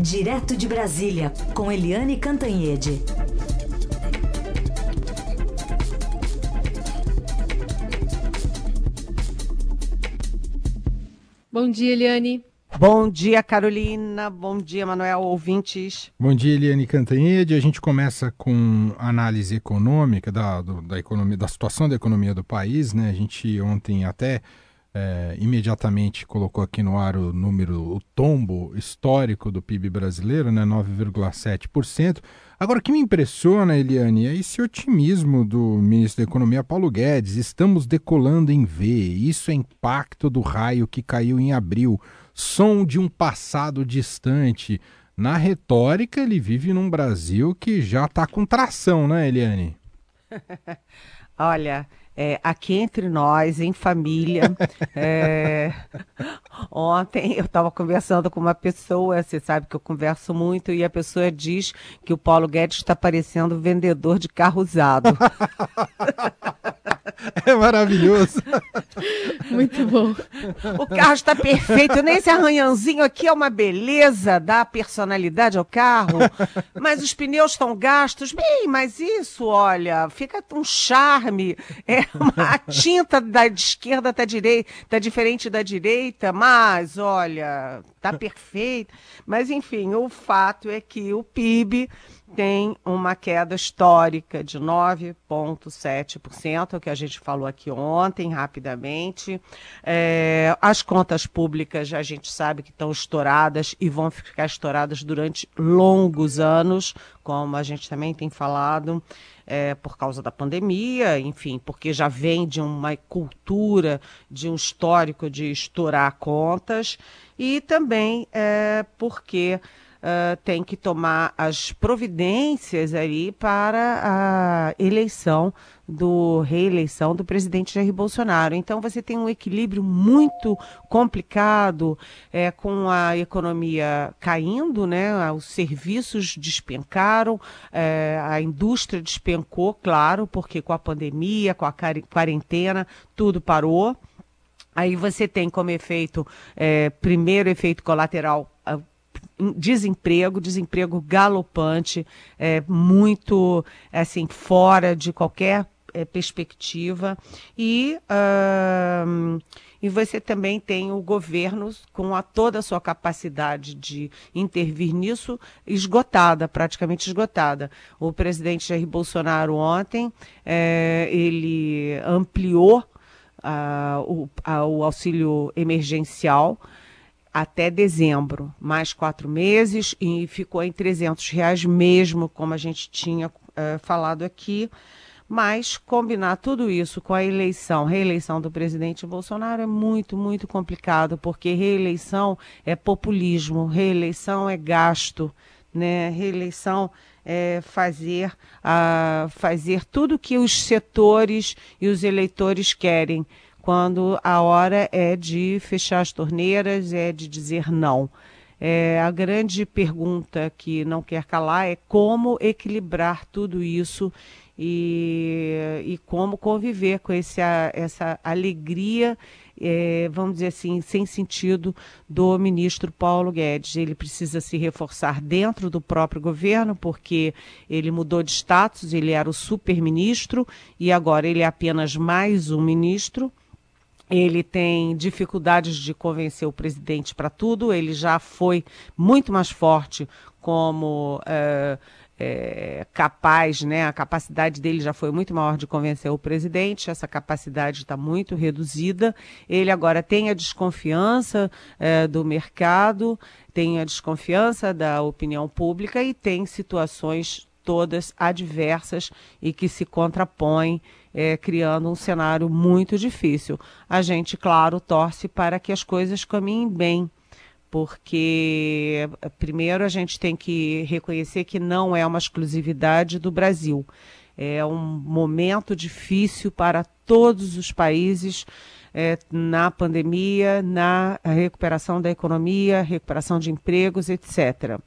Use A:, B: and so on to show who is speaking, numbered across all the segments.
A: Direto de Brasília, com Eliane Cantanhede.
B: Bom dia, Eliane.
C: Bom dia, Carolina. Bom dia, Manuel, ouvintes.
D: Bom dia, Eliane Cantanhede. A gente começa com análise econômica da, do, da, economia, da situação da economia do país. Né? A gente ontem até é, imediatamente colocou aqui no ar o número, o tombo histórico do PIB brasileiro, né, 9,7%. Agora, o que me impressiona, Eliane, é esse otimismo do ministro da Economia, Paulo Guedes. Estamos decolando em V. Isso é impacto do raio que caiu em abril. Som de um passado distante. Na retórica, ele vive num Brasil que já está com tração, né, Eliane?
C: Olha, é, aqui entre nós, em família. é, ontem eu estava conversando com uma pessoa, você sabe que eu converso muito, e a pessoa diz que o Paulo Guedes está parecendo vendedor de carro usado.
D: É maravilhoso.
B: Muito bom.
C: O carro está perfeito. Nem esse arranhãozinho aqui é uma beleza, dá personalidade ao carro. Mas os pneus estão gastos. Bem, mas isso, olha, fica um charme. É, a tinta da esquerda está direita, tá diferente da direita, mas olha, tá perfeito. Mas enfim, o fato é que o PIB tem uma queda histórica de 9,7%, que a gente falou aqui ontem, rapidamente. É, as contas públicas a gente sabe que estão estouradas e vão ficar estouradas durante longos anos, como a gente também tem falado. É, por causa da pandemia, enfim, porque já vem de uma cultura, de um histórico de estourar contas, e também é, porque uh, tem que tomar as providências aí para a eleição do reeleição do presidente Jair Bolsonaro. Então você tem um equilíbrio muito complicado é, com a economia caindo, né? Os serviços despencaram, é, a indústria despencou, claro, porque com a pandemia, com a quarentena, tudo parou. Aí você tem como efeito, é, primeiro efeito colateral, desemprego, desemprego galopante, é, muito assim fora de qualquer é, perspectiva e uh, e você também tem o governo com a, toda a sua capacidade de intervir nisso esgotada, praticamente esgotada. O presidente Jair Bolsonaro ontem é, ele ampliou uh, o, uh, o auxílio emergencial até dezembro, mais quatro meses, e ficou em 300 reais mesmo, como a gente tinha uh, falado aqui. Mas combinar tudo isso com a eleição, reeleição do presidente Bolsonaro é muito, muito complicado, porque reeleição é populismo, reeleição é gasto, né? Reeleição é fazer, uh, fazer tudo que os setores e os eleitores querem quando a hora é de fechar as torneiras, é de dizer não. É, a grande pergunta que não quer calar é como equilibrar tudo isso e, e como conviver com esse, essa alegria, é, vamos dizer assim, sem sentido do ministro Paulo Guedes. Ele precisa se reforçar dentro do próprio governo, porque ele mudou de status, ele era o super-ministro e agora ele é apenas mais um ministro ele tem dificuldades de convencer o presidente para tudo, ele já foi muito mais forte como é, é, capaz, né? A capacidade dele já foi muito maior de convencer o presidente, essa capacidade está muito reduzida. Ele agora tem a desconfiança é, do mercado, tem a desconfiança da opinião pública e tem situações todas adversas e que se contrapõem é, criando um cenário muito difícil. A gente, claro, torce para que as coisas caminhem bem, porque, primeiro, a gente tem que reconhecer que não é uma exclusividade do Brasil. É um momento difícil para todos os países é, na pandemia, na recuperação da economia, recuperação de empregos, etc.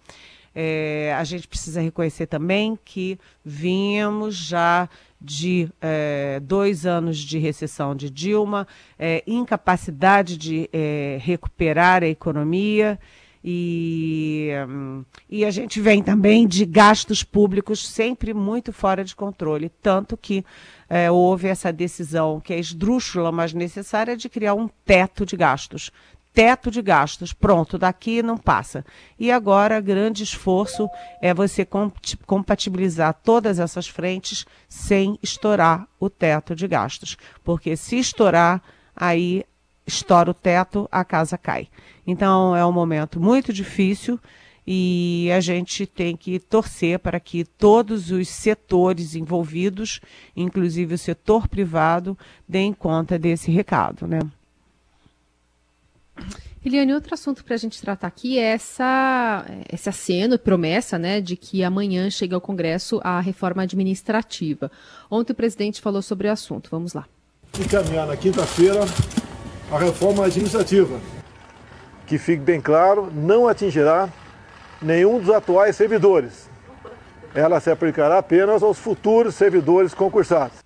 C: É, a gente precisa reconhecer também que vínhamos já de é, dois anos de recessão de Dilma, é, incapacidade de é, recuperar a economia E, e a gente vem também de gastos públicos sempre muito fora de controle, tanto que é, houve essa decisão que é esdrúxula, mas necessária, de criar um teto de gastos. Teto de gastos, pronto, daqui não passa. E agora, grande esforço é você compatibilizar todas essas frentes sem estourar o teto de gastos. Porque se estourar, aí estoura o teto, a casa cai. Então é um momento muito difícil e a gente tem que torcer para que todos os setores envolvidos, inclusive o setor privado, deem conta desse recado, né?
B: Eliane, outro assunto para a gente tratar aqui é essa, esse aceno, promessa, né, de que amanhã chega ao Congresso a reforma administrativa. Ontem o presidente falou sobre o assunto. Vamos lá.
E: Encaminhar na quinta-feira a reforma administrativa. Que fique bem claro, não atingirá nenhum dos atuais servidores. Ela se aplicará apenas aos futuros servidores concursados.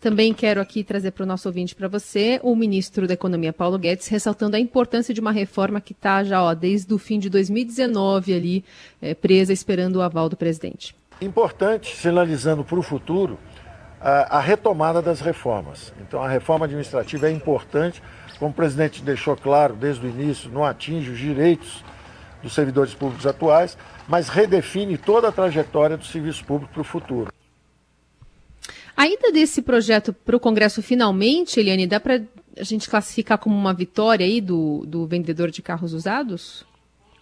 B: Também quero aqui trazer para o nosso ouvinte para você o ministro da Economia, Paulo Guedes, ressaltando a importância de uma reforma que está já ó, desde o fim de 2019 ali é, presa, esperando o aval do presidente.
E: Importante, sinalizando para o futuro, a, a retomada das reformas. Então, a reforma administrativa é importante, como o presidente deixou claro desde o início, não atinge os direitos dos servidores públicos atuais, mas redefine toda a trajetória do serviço público para o futuro.
B: A ida desse projeto para o Congresso finalmente, Eliane, dá para a gente classificar como uma vitória aí do, do vendedor de carros usados?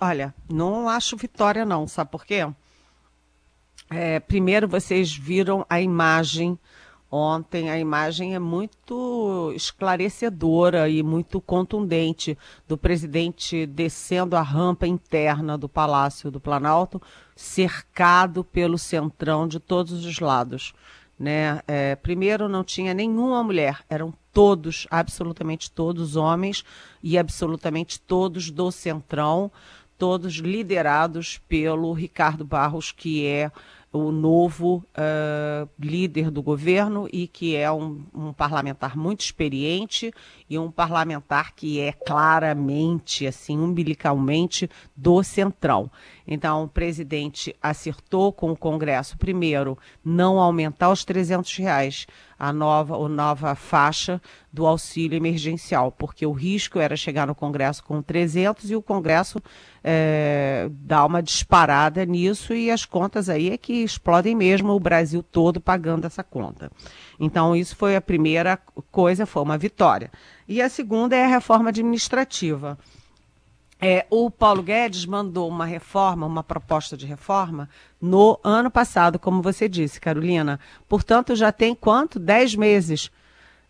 C: Olha, não acho vitória não, sabe por quê? É, primeiro, vocês viram a imagem ontem. A imagem é muito esclarecedora e muito contundente do presidente descendo a rampa interna do Palácio do Planalto, cercado pelo centrão de todos os lados. Né? É, primeiro, não tinha nenhuma mulher, eram todos, absolutamente todos homens e absolutamente todos do centrão, todos liderados pelo Ricardo Barros, que é o novo uh, líder do governo e que é um, um, parlamentar muito experiente e um parlamentar que é claramente, assim, umbilicalmente do centrão. Então, o presidente acertou com o Congresso, primeiro, não aumentar os 300 reais, a nova, a nova faixa do auxílio emergencial, porque o risco era chegar no Congresso com 300 e o Congresso é, dar uma disparada nisso e as contas aí é que explodem mesmo, o Brasil todo pagando essa conta. Então, isso foi a primeira coisa, foi uma vitória. E a segunda é a reforma administrativa. É, o Paulo Guedes mandou uma reforma, uma proposta de reforma, no ano passado, como você disse, Carolina. Portanto, já tem quanto? Dez meses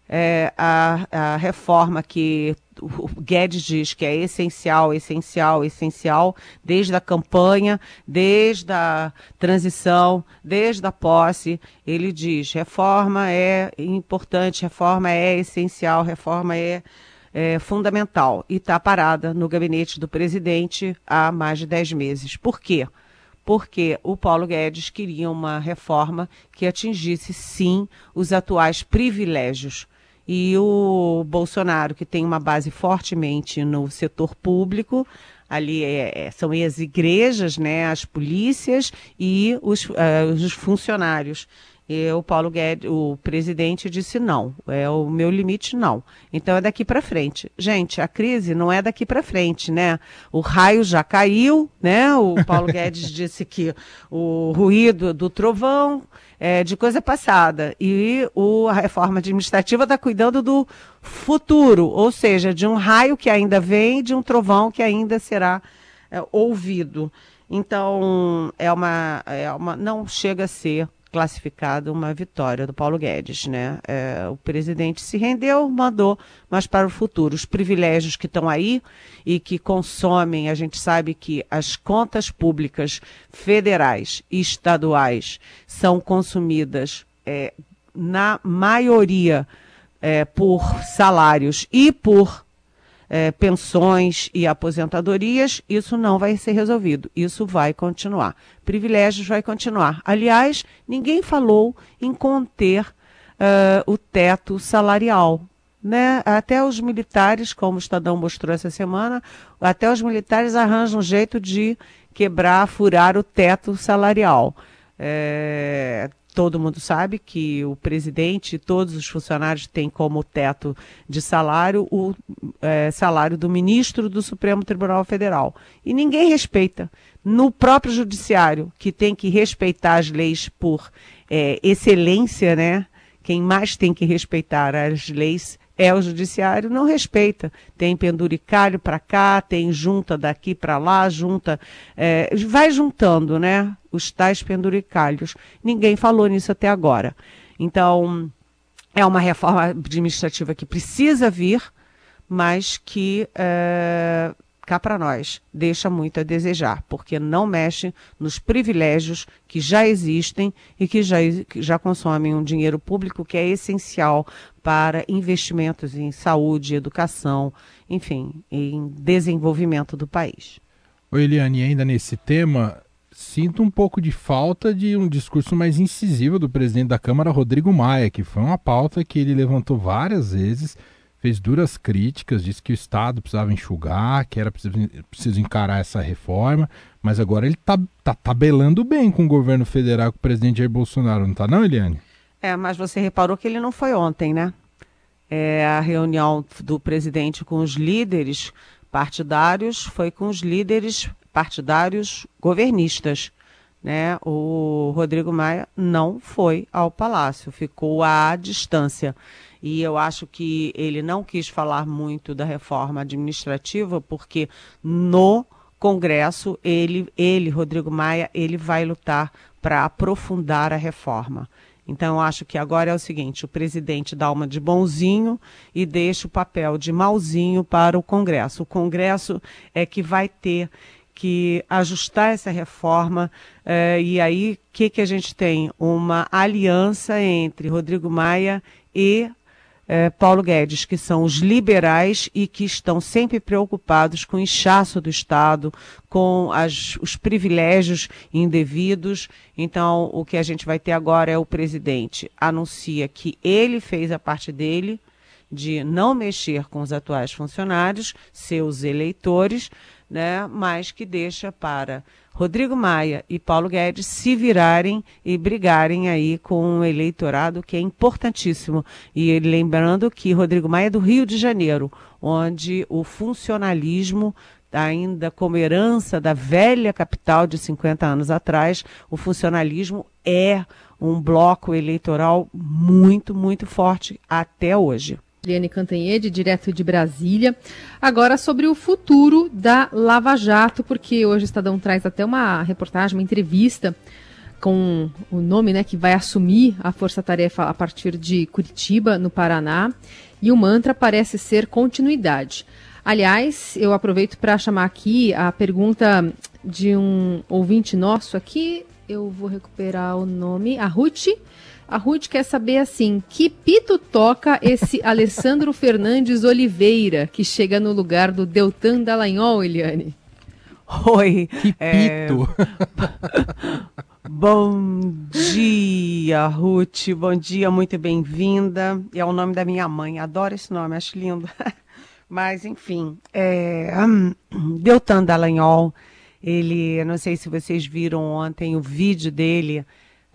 C: é, a, a reforma que o Guedes diz que é essencial, essencial, essencial, desde a campanha, desde a transição, desde a posse. Ele diz: reforma é importante, reforma é essencial, reforma é, é fundamental. E está parada no gabinete do presidente há mais de dez meses. Por quê? Porque o Paulo Guedes queria uma reforma que atingisse, sim, os atuais privilégios e o Bolsonaro, que tem uma base fortemente no setor público, ali é, é são as igrejas, né, as polícias e os, uh, os funcionários. E o Paulo Guedes, o presidente, disse não, é o meu limite não. Então é daqui para frente. Gente, a crise não é daqui para frente, né? O raio já caiu, né? O Paulo Guedes disse que o ruído do trovão é de coisa passada e o, a reforma administrativa está cuidando do futuro, ou seja, de um raio que ainda vem, de um trovão que ainda será é, ouvido. Então é uma, é uma, não chega a ser classificado uma vitória do Paulo Guedes, né? É, o presidente se rendeu, mandou, mas para o futuro, os privilégios que estão aí e que consomem, a gente sabe que as contas públicas federais e estaduais são consumidas é, na maioria é, por salários e por é, pensões e aposentadorias, isso não vai ser resolvido. Isso vai continuar. Privilégios vai continuar. Aliás, ninguém falou em conter uh, o teto salarial. né? Até os militares, como o Estadão mostrou essa semana, até os militares arranjam um jeito de quebrar, furar o teto salarial. É, todo mundo sabe que o presidente e todos os funcionários têm como teto de salário o é, salário do ministro do Supremo Tribunal Federal. E ninguém respeita. No próprio judiciário, que tem que respeitar as leis por é, excelência, né? Quem mais tem que respeitar as leis é o judiciário, não respeita. Tem penduricalho para cá, tem junta daqui para lá, junta. É, vai juntando, né? Os tais penduricalhos. Ninguém falou nisso até agora. Então, é uma reforma administrativa que precisa vir, mas que é, cá para nós, deixa muito a desejar, porque não mexe nos privilégios que já existem e que já, que já consomem um dinheiro público que é essencial para investimentos em saúde, educação, enfim, em desenvolvimento do país.
D: Oi, Eliane, ainda nesse tema, sinto um pouco de falta de um discurso mais incisivo do presidente da Câmara, Rodrigo Maia, que foi uma pauta que ele levantou várias vezes fez duras críticas, disse que o Estado precisava enxugar, que era preciso, preciso encarar essa reforma, mas agora ele está tá tabelando bem com o governo federal, com o presidente Jair Bolsonaro, não está não, Eliane?
C: É, mas você reparou que ele não foi ontem, né? É, a reunião do presidente com os líderes partidários foi com os líderes partidários governistas. Né? O Rodrigo Maia não foi ao palácio, ficou à distância e eu acho que ele não quis falar muito da reforma administrativa, porque no Congresso ele, ele Rodrigo Maia, ele vai lutar para aprofundar a reforma. Então, eu acho que agora é o seguinte: o presidente dá uma de bonzinho e deixa o papel de malzinho para o Congresso. O Congresso é que vai ter que ajustar essa reforma. Eh, e aí, o que, que a gente tem? Uma aliança entre Rodrigo Maia e é, Paulo Guedes, que são os liberais e que estão sempre preocupados com o inchaço do Estado, com as, os privilégios indevidos. Então, o que a gente vai ter agora é o presidente anuncia que ele fez a parte dele de não mexer com os atuais funcionários, seus eleitores, né, mas que deixa para Rodrigo Maia e Paulo Guedes se virarem e brigarem aí com um eleitorado que é importantíssimo. E lembrando que Rodrigo Maia é do Rio de Janeiro, onde o funcionalismo ainda como herança da velha capital de 50 anos atrás, o funcionalismo é um bloco eleitoral muito, muito forte até hoje.
B: Liane Cantanhede, direto de Brasília. Agora sobre o futuro da Lava Jato, porque hoje o Estadão traz até uma reportagem, uma entrevista com o nome né, que vai assumir a força-tarefa a partir de Curitiba, no Paraná. E o mantra parece ser continuidade. Aliás, eu aproveito para chamar aqui a pergunta de um ouvinte nosso aqui. Eu vou recuperar o nome. A Ruth a Ruth quer saber assim: que pito toca esse Alessandro Fernandes Oliveira, que chega no lugar do Deltan Dallagnol, Eliane?
C: Oi.
D: Que é, pito.
C: É... Bom dia, Ruth. Bom dia, muito bem-vinda. É o nome da minha mãe. Adoro esse nome, acho lindo. Mas, enfim, é... Deltan Dallagnol, ele, não sei se vocês viram ontem o vídeo dele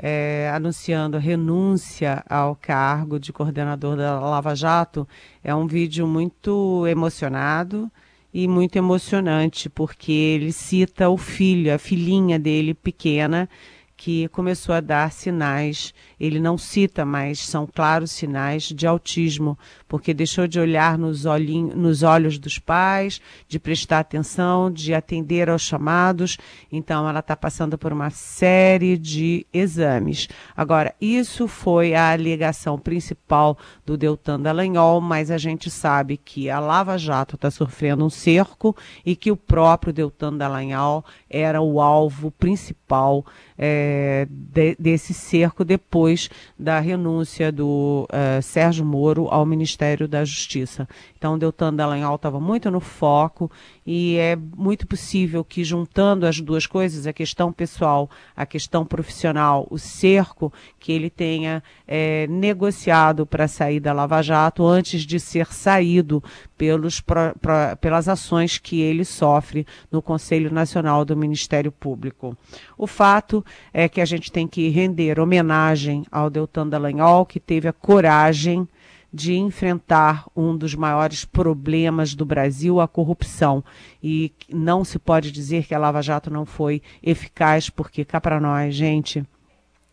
C: é, anunciando renúncia ao cargo de coordenador da Lava Jato, é um vídeo muito emocionado e muito emocionante, porque ele cita o filho, a filhinha dele pequena, que começou a dar sinais, ele não cita, mas são claros sinais de autismo, porque deixou de olhar nos, olhinho, nos olhos dos pais, de prestar atenção, de atender aos chamados. Então, ela está passando por uma série de exames. Agora, isso foi a alegação principal do Deltan Dallagnol, mas a gente sabe que a Lava Jato está sofrendo um cerco e que o próprio Deltan Dallagnol era o alvo principal é, de, desse cerco depois da renúncia do uh, Sérgio Moro ao Ministério Ministério da Justiça. Então, Deltan Dallagnol estava muito no foco e é muito possível que, juntando as duas coisas, a questão pessoal, a questão profissional, o cerco, que ele tenha é, negociado para sair da Lava Jato antes de ser saído pelos, pro, pro, pelas ações que ele sofre no Conselho Nacional do Ministério Público. O fato é que a gente tem que render homenagem ao Deltan Dallagnol, que teve a coragem de enfrentar um dos maiores problemas do Brasil, a corrupção. E não se pode dizer que a Lava Jato não foi eficaz, porque cá para nós, gente.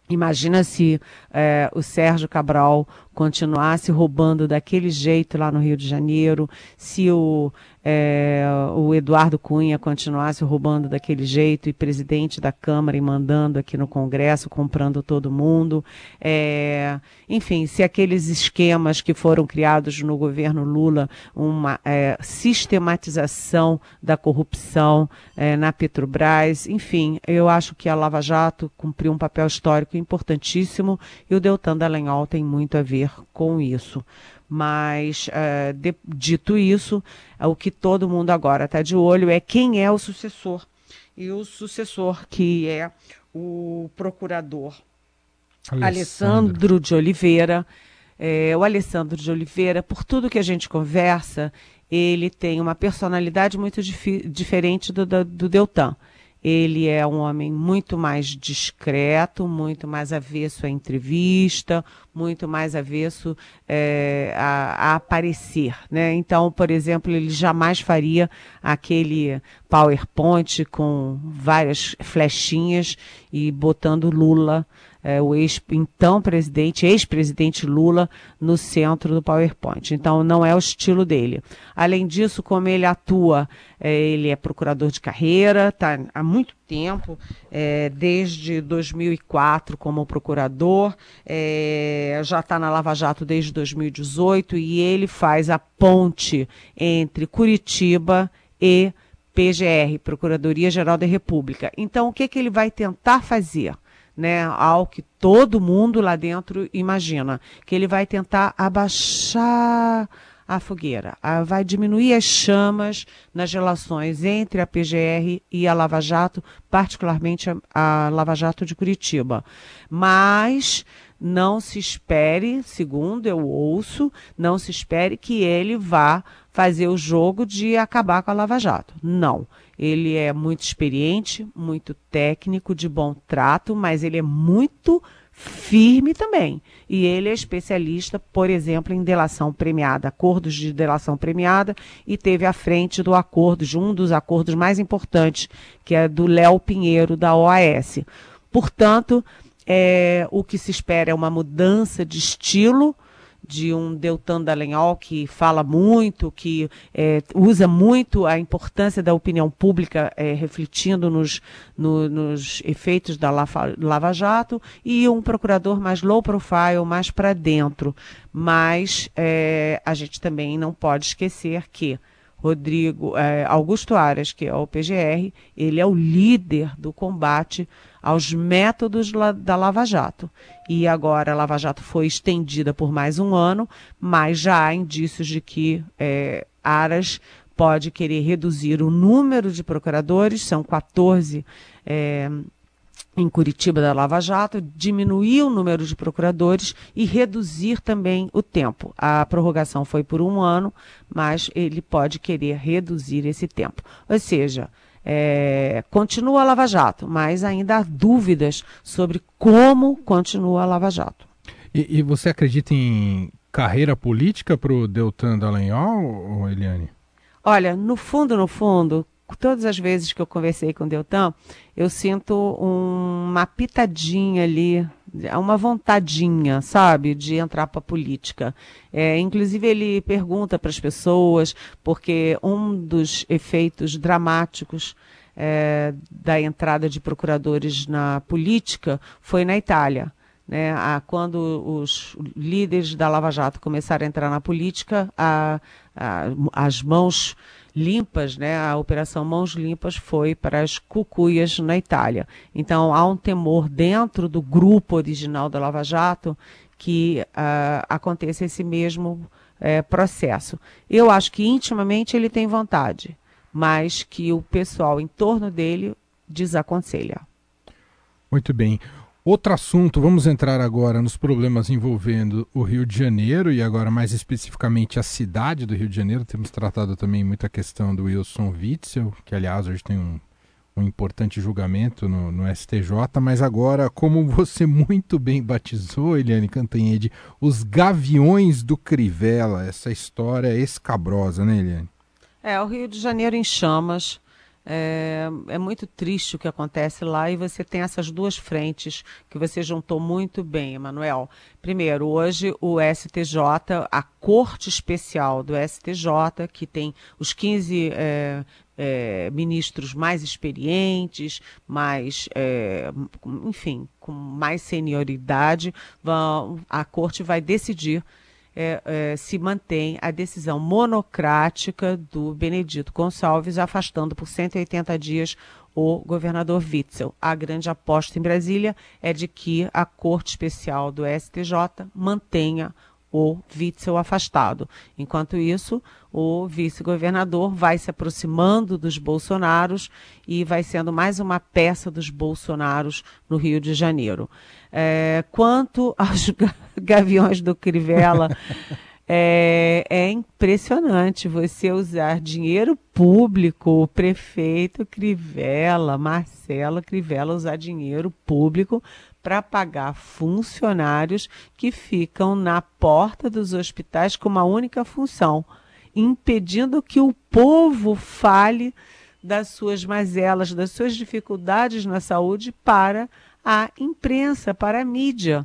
C: Imagina se é, o Sérgio Cabral continuasse roubando daquele jeito lá no Rio de Janeiro, se o é, o Eduardo Cunha continuasse roubando daquele jeito e presidente da Câmara e mandando aqui no Congresso, comprando todo mundo. É, enfim, se aqueles esquemas que foram criados no governo Lula, uma é, sistematização da corrupção é, na Petrobras, enfim, eu acho que a Lava Jato cumpriu um papel histórico importantíssimo e o Deltan Dallagnol tem muito a ver com isso. Mas, uh, de, dito isso, uh, o que todo mundo agora está de olho é quem é o sucessor. E o sucessor, que é o procurador Alessandro, Alessandro de Oliveira. É, o Alessandro de Oliveira, por tudo que a gente conversa, ele tem uma personalidade muito dif diferente do, do, do Deltan. Ele é um homem muito mais discreto, muito mais avesso à entrevista, muito mais avesso é, a, a, aparecer. Né? Então, por exemplo, ele jamais faria aquele PowerPoint com várias flechinhas e botando Lula é, o ex, então presidente, ex-presidente Lula, no centro do PowerPoint. Então, não é o estilo dele. Além disso, como ele atua, é, ele é procurador de carreira, está há muito tempo, é, desde 2004 como procurador, é, já está na Lava Jato desde 2018 e ele faz a ponte entre Curitiba e PGR, Procuradoria Geral da República. Então, o que, que ele vai tentar fazer? Né, ao que todo mundo lá dentro imagina, que ele vai tentar abaixar a fogueira, vai diminuir as chamas nas relações entre a PGR e a Lava Jato, particularmente a, a Lava Jato de Curitiba. Mas não se espere, segundo eu ouço, não se espere que ele vá fazer o jogo de acabar com a Lava Jato. Não. Ele é muito experiente, muito técnico, de bom trato, mas ele é muito firme também. E ele é especialista, por exemplo, em delação premiada, acordos de delação premiada, e teve à frente do acordo, de um dos acordos mais importantes, que é do Léo Pinheiro, da OAS. Portanto, é, o que se espera é uma mudança de estilo de um Deltan Dallagnol que fala muito, que é, usa muito a importância da opinião pública é, refletindo nos, no, nos efeitos da Lava Jato, e um procurador mais low profile, mais para dentro. Mas é, a gente também não pode esquecer que Rodrigo é, Augusto Aras, que é o PGR, ele é o líder do combate aos métodos da Lava Jato. E agora a Lava Jato foi estendida por mais um ano, mas já há indícios de que é, Aras pode querer reduzir o número de procuradores, são 14 é, em Curitiba da Lava Jato, diminuir o número de procuradores e reduzir também o tempo. A prorrogação foi por um ano, mas ele pode querer reduzir esse tempo. Ou seja, é, continua a Lava Jato, mas ainda há dúvidas sobre como continua a Lava Jato.
D: E, e você acredita em carreira política para o Deltan Dallagnol, Eliane?
C: Olha, no fundo, no fundo, todas as vezes que eu conversei com o Deltan, eu sinto um, uma pitadinha ali é uma vontadinha, sabe, de entrar para a política. É, inclusive, ele pergunta para as pessoas, porque um dos efeitos dramáticos é, da entrada de procuradores na política foi na Itália. Né, a, quando os líderes da Lava Jato começaram a entrar na política, a, a, as mãos limpas, né, a Operação Mãos Limpas foi para as cucuias na Itália. Então há um temor dentro do grupo original da Lava Jato que uh, aconteça esse mesmo é, processo. Eu acho que intimamente ele tem vontade, mas que o pessoal em torno dele desaconselha.
D: Muito bem. Outro assunto, vamos entrar agora nos problemas envolvendo o Rio de Janeiro e agora mais especificamente a cidade do Rio de Janeiro. Temos tratado também muita questão do Wilson Witzel, que aliás hoje tem um, um importante julgamento no, no, STJ, mas agora, como você muito bem batizou, Eliane Cantanhede, os gaviões do Crivella, essa história escabrosa, né, Eliane?
C: É, o Rio de Janeiro em chamas. É, é, muito triste o que acontece lá e você tem essas duas frentes que você juntou muito bem, Emanuel. Primeiro, hoje o STJ, a Corte Especial do STJ, que tem os 15 é, é, ministros mais experientes, mais, é, enfim, com mais senioridade, vão, a Corte vai decidir é, é, se mantém a decisão monocrática do Benedito Gonçalves, afastando por 180 dias o governador Witzel. A grande aposta em Brasília é de que a Corte Especial do STJ mantenha o Witzel afastado. Enquanto isso, o vice-governador vai se aproximando dos bolsonaros e vai sendo mais uma peça dos bolsonaros no Rio de Janeiro. É, quanto aos gaviões do Crivella, é, é, impressionante você usar dinheiro público, o prefeito Crivella, Marcelo Crivella, usar dinheiro público para pagar funcionários que ficam na porta dos hospitais com uma única função: impedindo que o povo fale das suas mazelas, das suas dificuldades na saúde para a imprensa, para a mídia.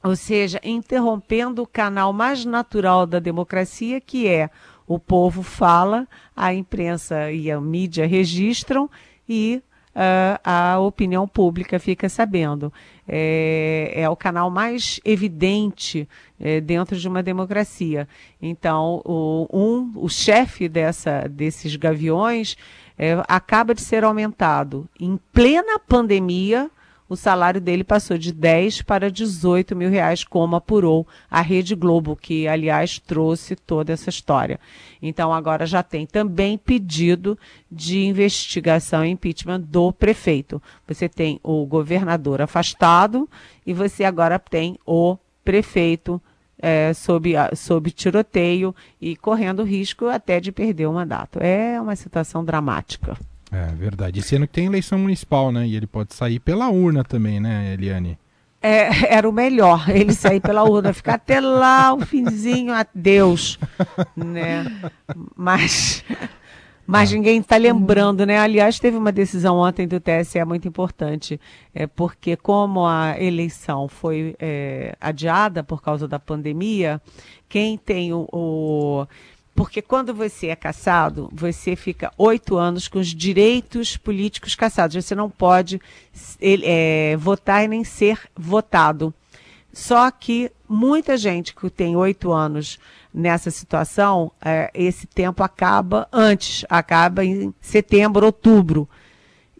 C: Ou seja, interrompendo o canal mais natural da democracia, que é o povo fala, a imprensa e a mídia registram e uh, a opinião pública fica sabendo. É, é o canal mais evidente é, dentro de uma democracia. Então, o, um, o chefe dessa, desses gaviões é, acaba de ser aumentado em plena pandemia o salário dele passou de 10 para 18 mil reais, como apurou a Rede Globo, que, aliás, trouxe toda essa história. Então, agora já tem também pedido de investigação e impeachment do prefeito. Você tem o governador afastado e você agora tem o prefeito é, sob, sob tiroteio e correndo risco até de perder o mandato. É uma situação dramática.
D: É verdade. E sendo que tem eleição municipal, né? E ele pode sair pela urna também, né, Eliane?
C: É, era o melhor, ele sair pela urna, ficar até lá o finzinho, adeus, né? Mas, mas ah. ninguém está lembrando, né? Aliás, teve uma decisão ontem do TSE muito importante, é porque como a eleição foi é, adiada por causa da pandemia, quem tem o, o porque quando você é caçado, você fica oito anos com os direitos políticos caçados. Você não pode é, votar e nem ser votado. Só que muita gente que tem oito anos nessa situação, é, esse tempo acaba antes, acaba em setembro, outubro.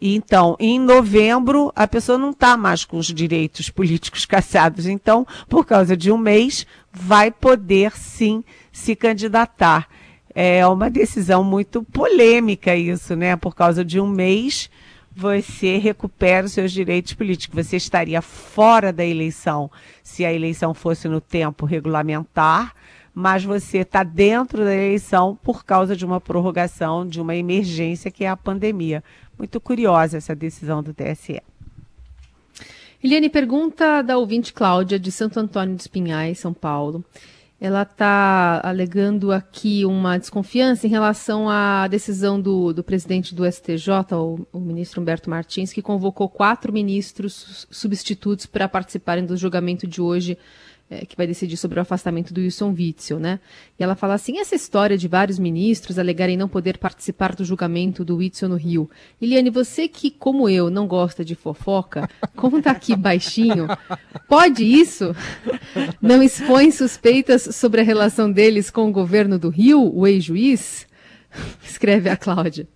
C: Então, em novembro, a pessoa não está mais com os direitos políticos caçados. Então, por causa de um mês, vai poder sim se candidatar. É uma decisão muito polêmica isso, né? Por causa de um mês você recupera os seus direitos políticos. Você estaria fora da eleição se a eleição fosse no tempo regulamentar, mas você está dentro da eleição por causa de uma prorrogação, de uma emergência que é a pandemia. Muito curiosa essa decisão do TSE.
B: Eliane, pergunta da ouvinte Cláudia, de Santo Antônio dos Pinhais, São Paulo. Ela está alegando aqui uma desconfiança em relação à decisão do, do presidente do STJ, o, o, ministro Humberto Martins, que convocou quatro ministros substitutos para participarem do julgamento de hoje é, que vai decidir sobre o afastamento do Wilson Witzel, né? E ela fala assim, essa história de vários ministros alegarem não poder participar do julgamento do Witzel no Rio. Eliane, você que, como eu, não gosta de fofoca, conta aqui baixinho, pode isso? Não expõe suspeitas sobre a relação deles com o governo do Rio, o ex-juiz? Escreve a Cláudia.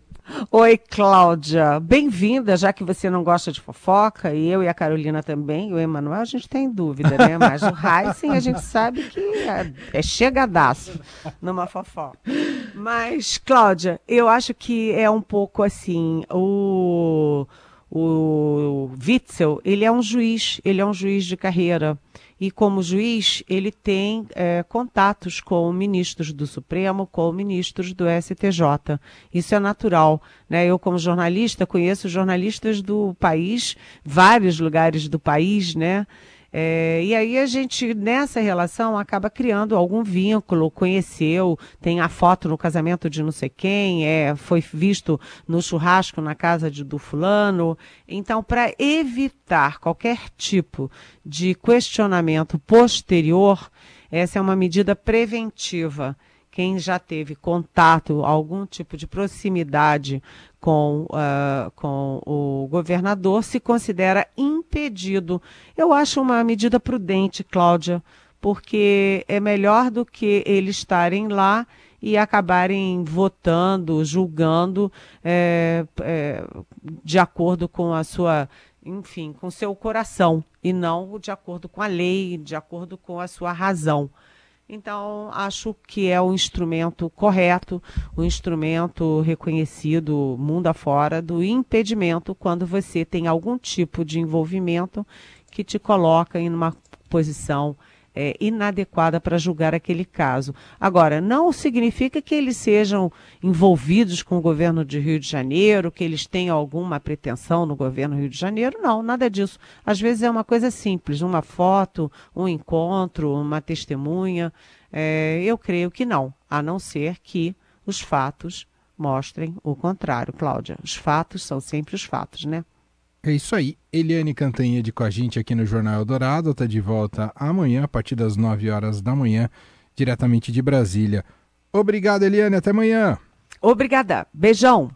C: Oi, Cláudia. Bem-vinda, já que você não gosta de fofoca, e eu e a Carolina também, e o Emanuel, a gente tem dúvida, né? Mas o Heisen a gente sabe que é, é chegadaço numa fofoca. Mas, Cláudia, eu acho que é um pouco assim, o, o Witzel, ele é um juiz, ele é um juiz de carreira e como juiz ele tem é, contatos com ministros do Supremo, com ministros do STJ. Isso é natural. Né? Eu, como jornalista, conheço jornalistas do país, vários lugares do país, né? É, e aí a gente, nessa relação, acaba criando algum vínculo, conheceu, tem a foto no casamento de não sei quem, é, foi visto no churrasco na casa de, do fulano. Então, para evitar qualquer tipo de questionamento posterior, essa é uma medida preventiva quem já teve contato, algum tipo de proximidade com, uh, com o governador, se considera impedido. Eu acho uma medida prudente, Cláudia, porque é melhor do que eles estarem lá e acabarem votando, julgando é, é, de acordo com a sua, enfim, com seu coração e não de acordo com a lei, de acordo com a sua razão. Então, acho que é o instrumento correto, o instrumento reconhecido mundo afora do impedimento quando você tem algum tipo de envolvimento que te coloca em uma posição é, inadequada para julgar aquele caso. Agora, não significa que eles sejam envolvidos com o governo de Rio de Janeiro, que eles tenham alguma pretensão no governo Rio de Janeiro, não, nada disso. Às vezes é uma coisa simples, uma foto, um encontro, uma testemunha. É, eu creio que não, a não ser que os fatos mostrem o contrário, Cláudia. Os fatos são sempre os fatos, né?
D: É isso aí. Eliane Cantanhede com a gente aqui no Jornal Eldorado. Está de volta amanhã, a partir das 9 horas da manhã, diretamente de Brasília. Obrigado, Eliane. Até amanhã.
C: Obrigada. Beijão.